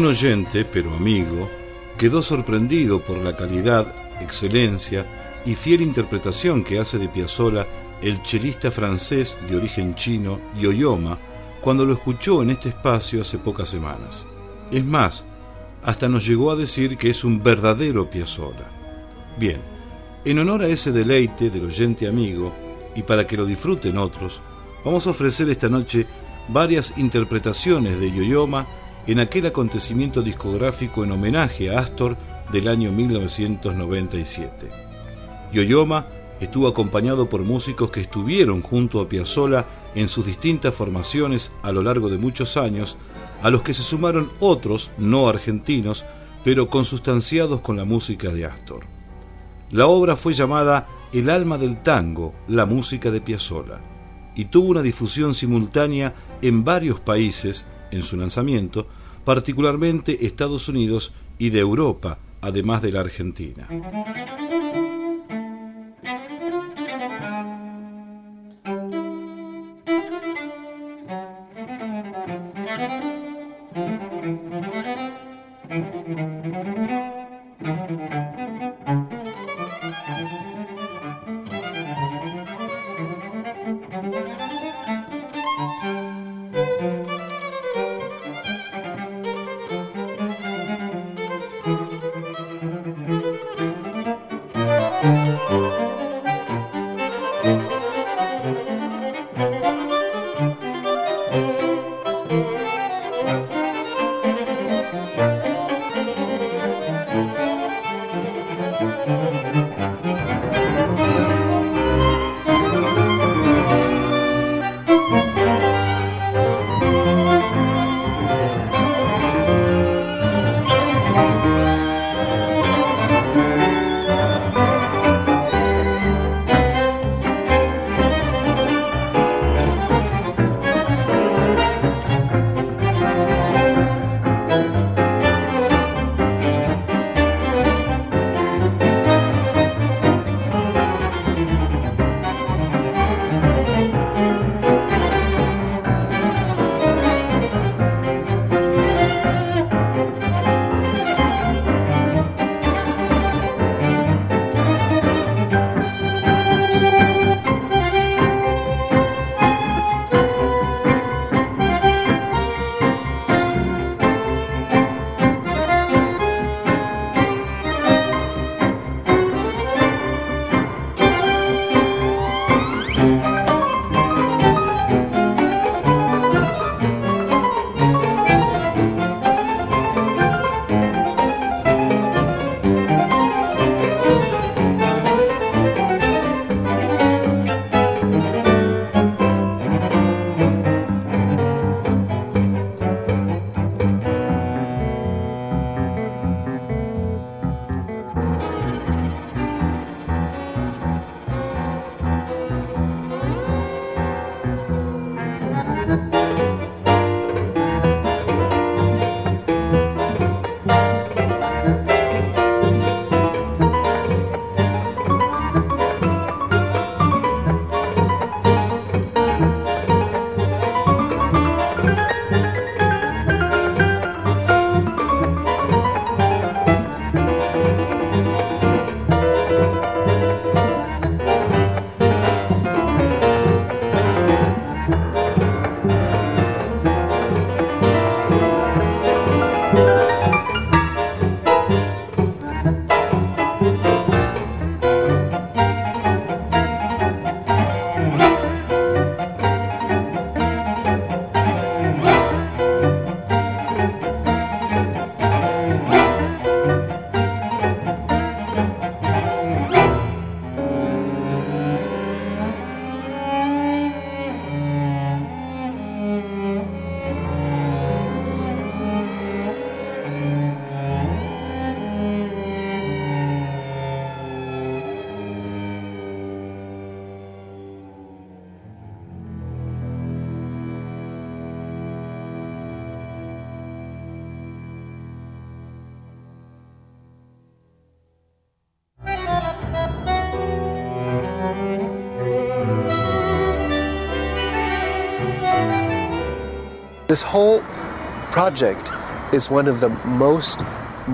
Un oyente, pero amigo, quedó sorprendido por la calidad, excelencia y fiel interpretación que hace de Piazzolla el chelista francés de origen chino Yoyoma cuando lo escuchó en este espacio hace pocas semanas. Es más, hasta nos llegó a decir que es un verdadero Piazzolla. Bien, en honor a ese deleite del oyente amigo y para que lo disfruten otros, vamos a ofrecer esta noche varias interpretaciones de Yoyoma en aquel acontecimiento discográfico en homenaje a Astor del año 1997. Yoyoma estuvo acompañado por músicos que estuvieron junto a Piazzolla en sus distintas formaciones a lo largo de muchos años, a los que se sumaron otros no argentinos, pero consustanciados con la música de Astor. La obra fue llamada El alma del tango, la música de Piazzolla, y tuvo una difusión simultánea en varios países en su lanzamiento, particularmente Estados Unidos y de Europa, además de la Argentina.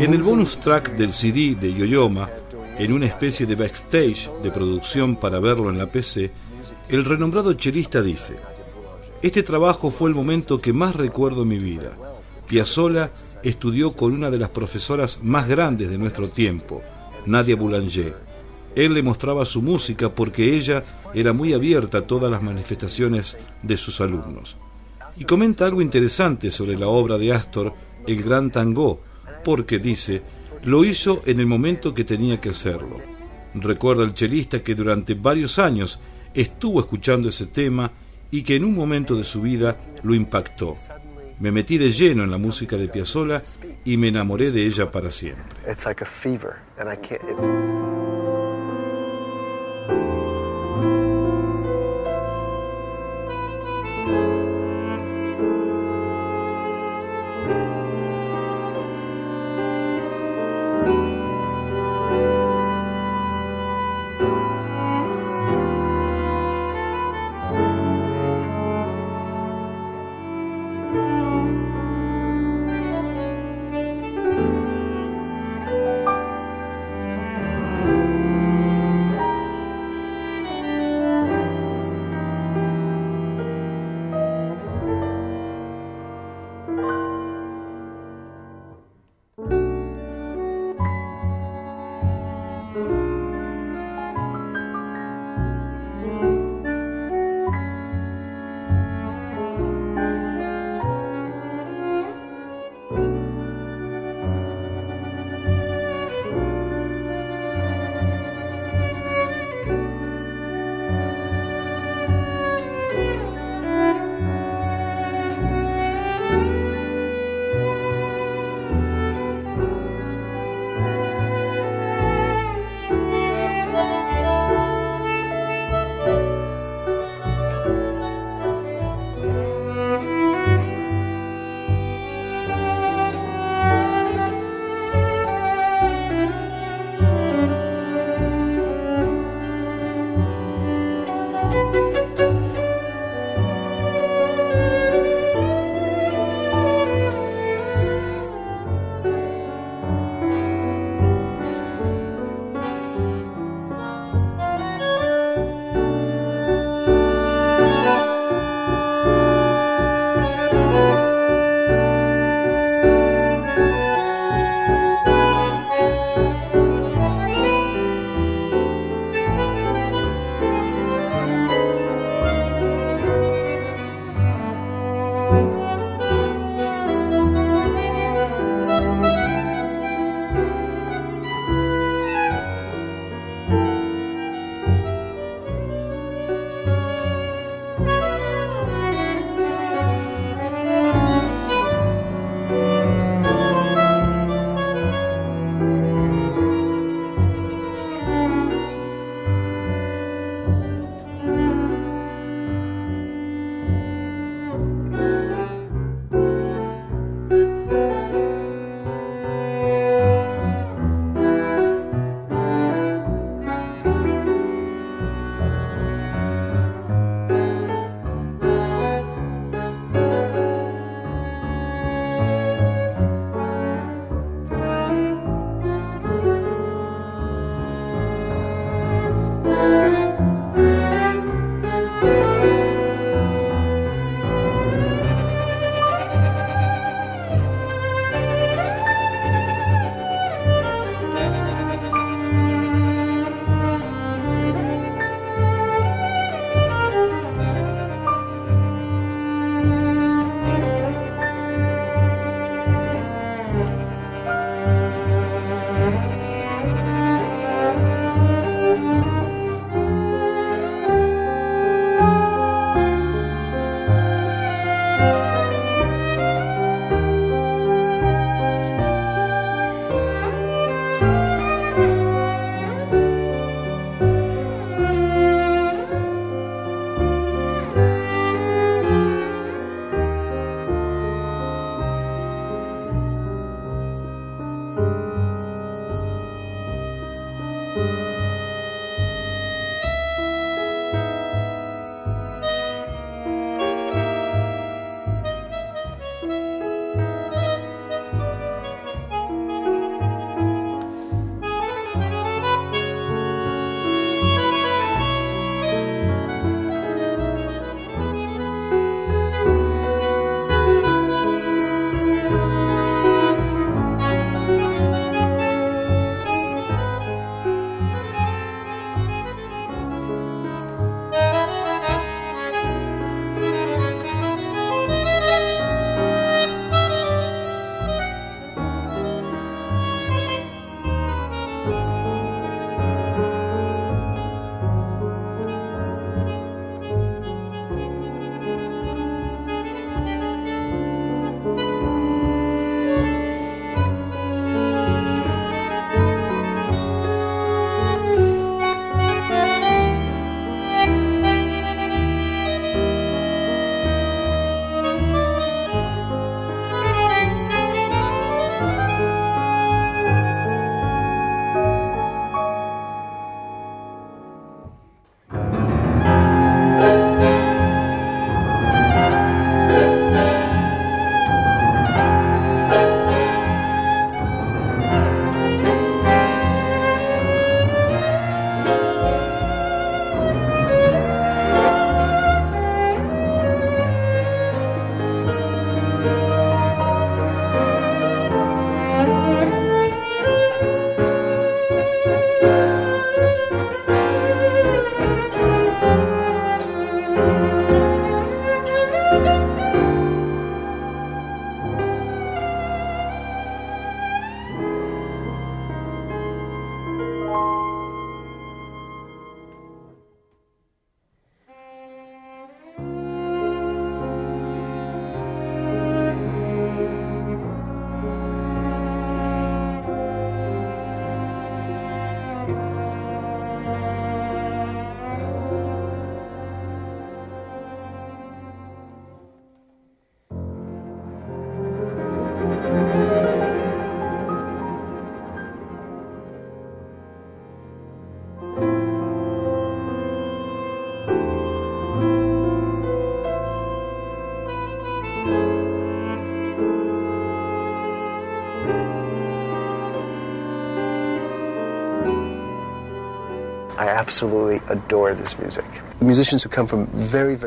En el bonus track del CD de Yoyoma, en una especie de backstage de producción para verlo en la PC, el renombrado chelista dice: Este trabajo fue el momento que más recuerdo en mi vida. Piazzolla estudió con una de las profesoras más grandes de nuestro tiempo, Nadia Boulanger. Él le mostraba su música porque ella era muy abierta a todas las manifestaciones de sus alumnos. Y comenta algo interesante sobre la obra de Astor, El Gran Tango, porque dice, lo hizo en el momento que tenía que hacerlo. Recuerda el chelista que durante varios años estuvo escuchando ese tema y que en un momento de su vida lo impactó. Me metí de lleno en la música de Piazzolla y me enamoré de ella para siempre.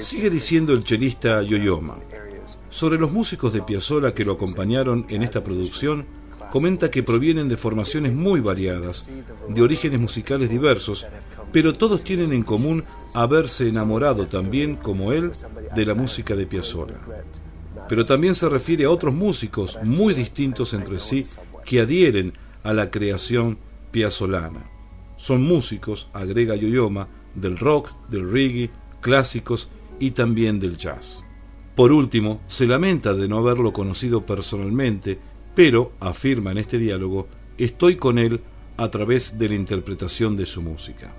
Sigue diciendo el chelista Yoyoma. Sobre los músicos de Piazzolla que lo acompañaron en esta producción, comenta que provienen de formaciones muy variadas, de orígenes musicales diversos, pero todos tienen en común haberse enamorado también, como él, de la música de Piazzolla. Pero también se refiere a otros músicos muy distintos entre sí que adhieren a la creación piazzolana. Son músicos, agrega Yoyoma, del rock, del reggae, clásicos y también del jazz. Por último, se lamenta de no haberlo conocido personalmente, pero, afirma en este diálogo, estoy con él a través de la interpretación de su música.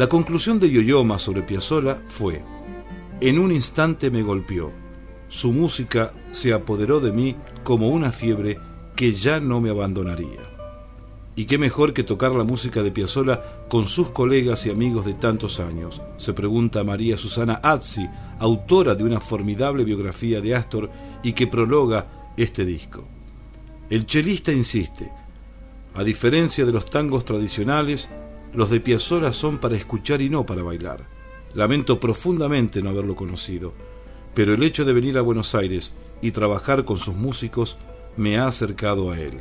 La conclusión de Yoyoma sobre Piazzolla fue: En un instante me golpeó. Su música se apoderó de mí como una fiebre que ya no me abandonaría. Y qué mejor que tocar la música de Piazzolla con sus colegas y amigos de tantos años, se pregunta María Susana Azzi, autora de una formidable biografía de Astor y que prologa este disco. El chelista insiste, a diferencia de los tangos tradicionales, los de Piazzolla son para escuchar y no para bailar. Lamento profundamente no haberlo conocido, pero el hecho de venir a Buenos Aires y trabajar con sus músicos me ha acercado a él.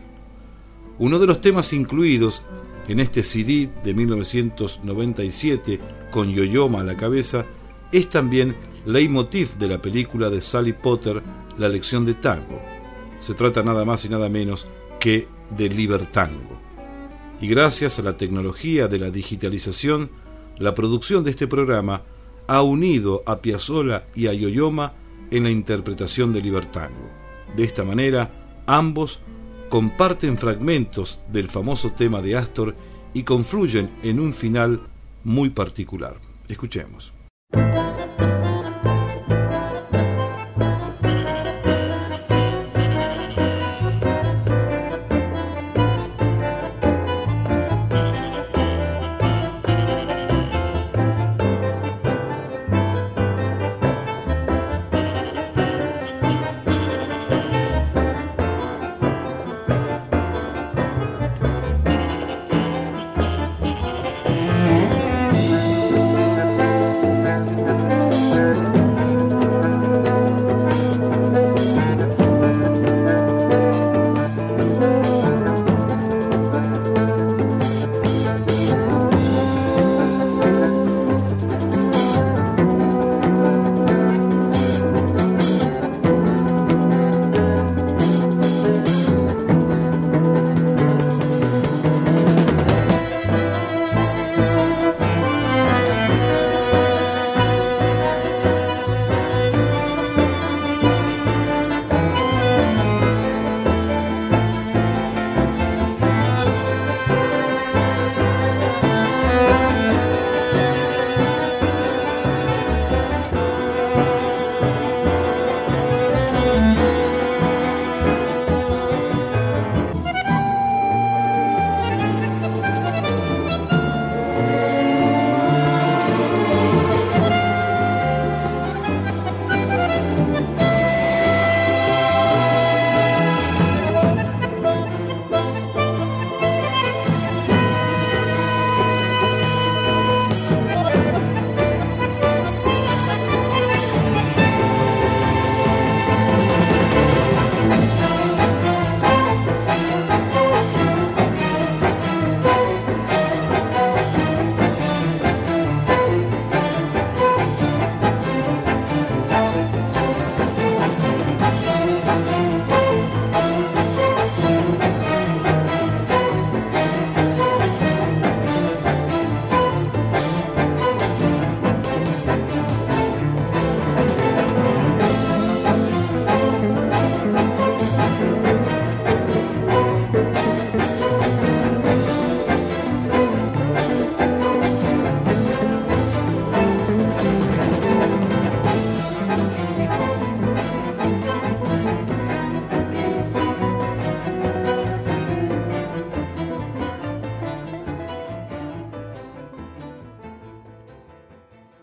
Uno de los temas incluidos en este CD de 1997 con Yoyoma a la cabeza es también leitmotiv de la película de Sally Potter La lección de tango. Se trata nada más y nada menos que de Libertango. Y gracias a la tecnología de la digitalización, la producción de este programa ha unido a Piazzolla y a Yoyoma en la interpretación de Libertango. De esta manera, ambos comparten fragmentos del famoso tema de Astor y confluyen en un final muy particular. Escuchemos.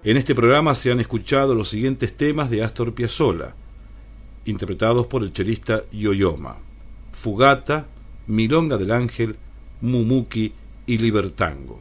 En este programa se han escuchado los siguientes temas de Astor Piazzolla, interpretados por el chelista Yoyoma: Fugata, Milonga del Ángel, Mumuki y Libertango.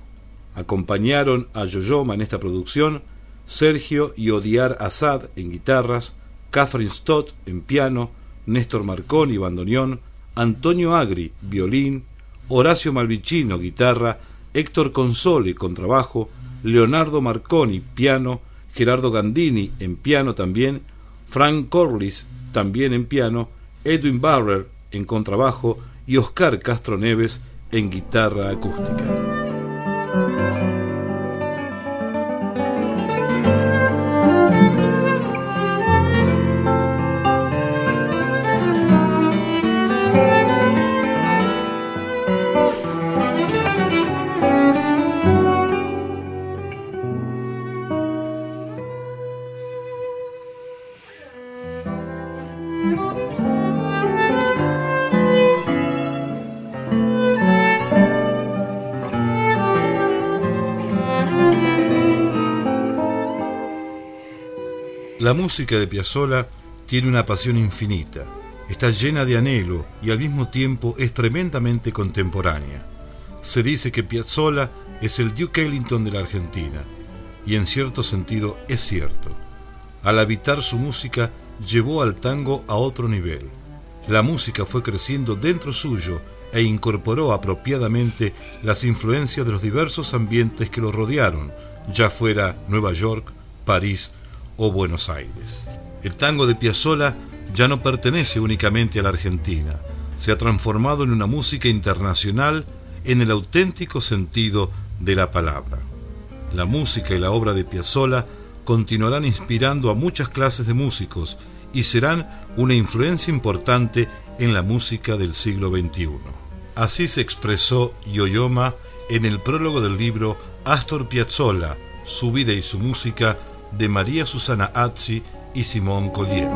Acompañaron a Yoyoma en esta producción Sergio y Odiar Assad en guitarras, Catherine Stott en piano, Néstor Marconi bandoneón, Antonio Agri violín, Horacio Malvicino guitarra, Héctor Console contrabajo, Leonardo Marconi, piano, Gerardo Gandini en piano también, Frank Corliss también en piano, Edwin Barrer en contrabajo y Oscar Castro Neves en guitarra acústica. La música de Piazzolla tiene una pasión infinita, está llena de anhelo y al mismo tiempo es tremendamente contemporánea. Se dice que Piazzolla es el Duke Ellington de la Argentina, y en cierto sentido es cierto. Al habitar su música llevó al tango a otro nivel. La música fue creciendo dentro suyo e incorporó apropiadamente las influencias de los diversos ambientes que lo rodearon, ya fuera Nueva York, París o Buenos Aires. El tango de Piazzolla ya no pertenece únicamente a la Argentina, se ha transformado en una música internacional en el auténtico sentido de la palabra. La música y la obra de Piazzolla continuarán inspirando a muchas clases de músicos y serán una influencia importante en la música del siglo XXI. Así se expresó Yoyoma en el prólogo del libro Astor Piazzolla, su vida y su música de María Susana Azzi y Simón Collier.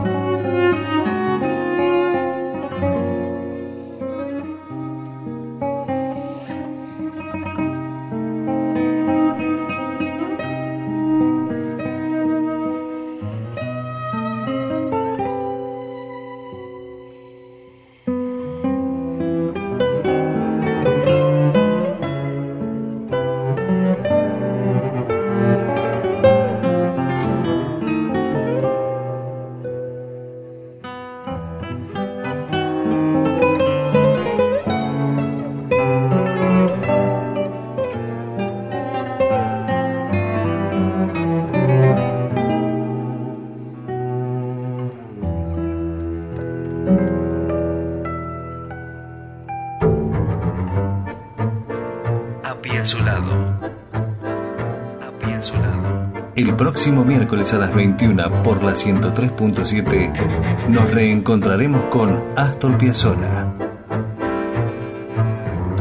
Próximo miércoles a las 21 por la 103.7 nos reencontraremos con Astor Piazzolla.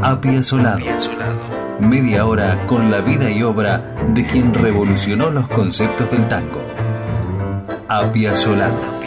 Apiazolado. Media hora con la vida y obra de quien revolucionó los conceptos del tango. Apiazolado. Apiazolado.